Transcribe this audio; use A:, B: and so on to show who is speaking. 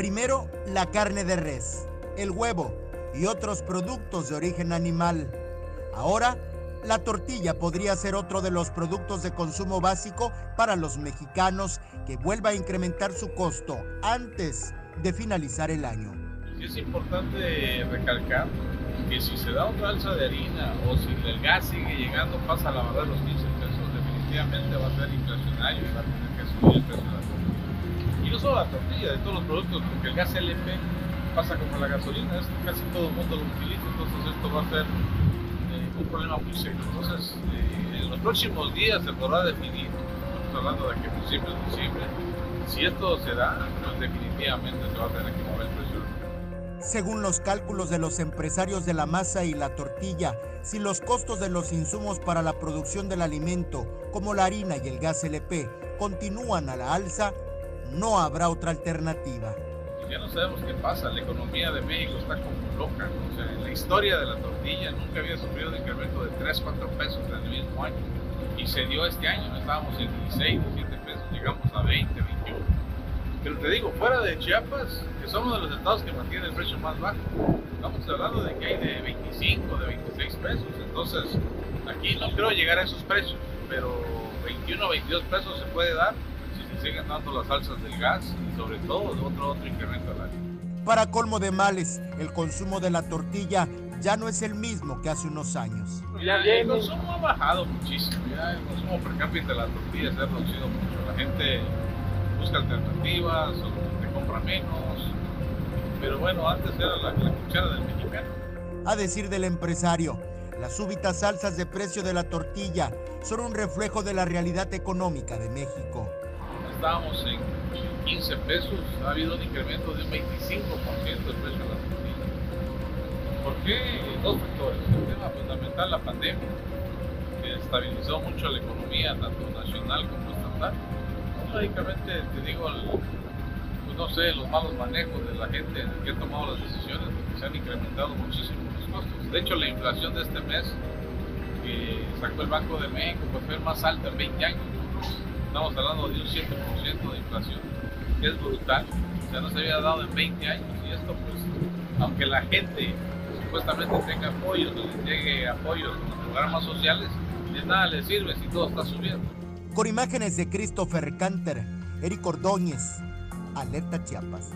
A: Primero, la carne de res, el huevo y otros productos de origen animal. Ahora, la tortilla podría ser otro de los productos de consumo básico para los mexicanos que vuelva a incrementar su costo antes de finalizar el año.
B: Es importante recalcar que si se da otra alza de harina o si el gas sigue llegando, pasa a la barra de los 15 pesos, definitivamente va a ser inflacionario y va a tener que subir la tortilla, de todos los productos, porque el gas LP pasa como la gasolina, esto casi todo el mundo lo utiliza, entonces esto va a ser eh, un problema muy serio. Entonces, eh, en los próximos días se podrá definir, estamos hablando de que principios de diciembre, si esto se da, pues definitivamente se va a tener que mover el precio
A: según los cálculos de los empresarios de la masa y la tortilla, si los costos de los insumos para la producción del alimento, como la harina y el gas LP, continúan a la alza, no habrá otra alternativa.
B: Ya no sabemos qué pasa, la economía de México está como loca. O sea, en la historia de la tortilla nunca había sufrido un incremento de 3, 4 pesos en el mismo año. Y se dio este año, estábamos en 16, 17 pesos, llegamos a 20, 21. Pero te digo, fuera de Chiapas, que somos de los estados que mantienen el precio más bajo, estamos hablando de que hay de 25, de 26 pesos. Entonces, aquí no creo llegar a esos precios, pero 21 o 22 pesos se puede dar se siguen dando las alzas del gas y sobre todo otro, otro incremento al año.
A: Para colmo de males, el consumo de la tortilla ya no es el mismo que hace unos años.
B: Ya, el consumo ha bajado muchísimo, ya el consumo per cápita de la tortilla se ha reducido mucho. La gente busca alternativas o te compra menos. Pero bueno, antes era la, la cuchara del mexicano.
A: A decir del empresario, las súbitas alzas de precio de la tortilla son un reflejo de la realidad económica de México.
B: Estábamos en 15 pesos, ha habido un incremento de un 25% del precio de la tortilla. ¿Por qué? Dos factores. El tema fundamental, la pandemia, que estabilizó mucho la economía, tanto nacional como estatal lógicamente te digo, pues no sé, los malos manejos de la gente que ha tomado las decisiones, porque se han incrementado muchísimo los costos. De hecho, la inflación de este mes que sacó el Banco de México pues, fue más alta en 20 años. Estamos hablando de un 7% de inflación, que es brutal. O sea, no se había dado en 20 años y esto pues, aunque la gente supuestamente tenga apoyos o les llegue apoyos en los programas sociales, de nada le sirve si todo está subiendo.
A: Con imágenes de Christopher Canter, Eric Ordóñez, Alerta Chiapas.